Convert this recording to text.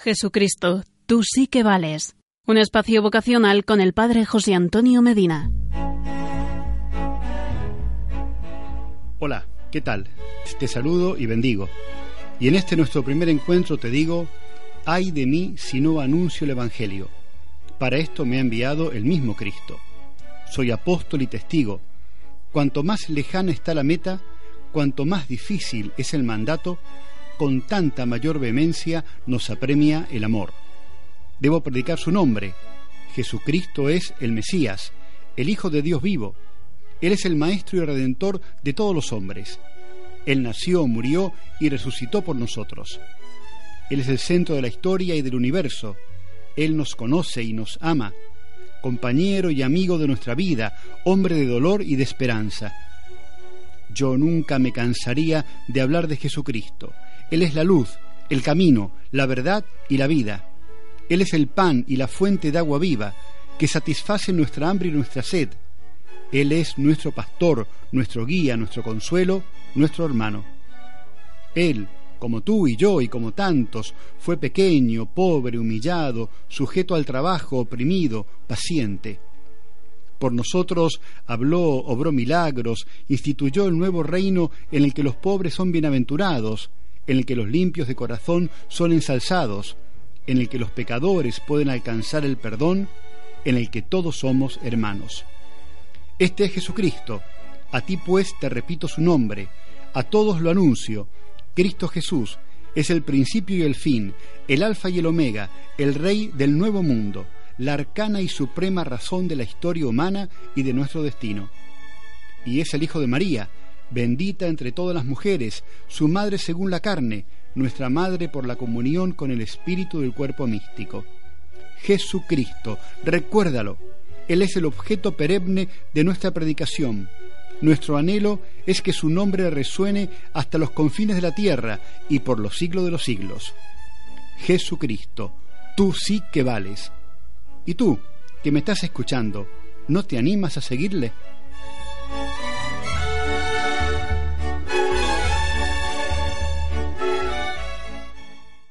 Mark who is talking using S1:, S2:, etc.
S1: Jesucristo, tú sí que vales. Un espacio vocacional con el Padre José Antonio Medina.
S2: Hola, ¿qué tal? Te saludo y bendigo. Y en este nuestro primer encuentro te digo, ay de mí si no anuncio el Evangelio. Para esto me ha enviado el mismo Cristo. Soy apóstol y testigo. Cuanto más lejana está la meta, cuanto más difícil es el mandato, con tanta mayor vehemencia nos apremia el amor. Debo predicar su nombre. Jesucristo es el Mesías, el Hijo de Dios vivo. Él es el Maestro y Redentor de todos los hombres. Él nació, murió y resucitó por nosotros. Él es el centro de la historia y del universo. Él nos conoce y nos ama, compañero y amigo de nuestra vida, hombre de dolor y de esperanza. Yo nunca me cansaría de hablar de Jesucristo, él es la luz, el camino, la verdad y la vida. Él es el pan y la fuente de agua viva que satisface nuestra hambre y nuestra sed. Él es nuestro pastor, nuestro guía, nuestro consuelo, nuestro hermano. Él, como tú y yo y como tantos, fue pequeño, pobre, humillado, sujeto al trabajo, oprimido, paciente. Por nosotros habló, obró milagros, instituyó el nuevo reino en el que los pobres son bienaventurados, en el que los limpios de corazón son ensalzados, en el que los pecadores pueden alcanzar el perdón, en el que todos somos hermanos. Este es Jesucristo, a ti pues te repito su nombre, a todos lo anuncio, Cristo Jesús es el principio y el fin, el alfa y el omega, el rey del nuevo mundo, la arcana y suprema razón de la historia humana y de nuestro destino. Y es el Hijo de María, bendita entre todas las mujeres, su madre según la carne, nuestra madre por la comunión con el espíritu del cuerpo místico. Jesucristo, recuérdalo, Él es el objeto perenne de nuestra predicación. Nuestro anhelo es que su nombre resuene hasta los confines de la tierra y por los siglos de los siglos. Jesucristo, tú sí que vales. ¿Y tú, que me estás escuchando, no te animas a seguirle?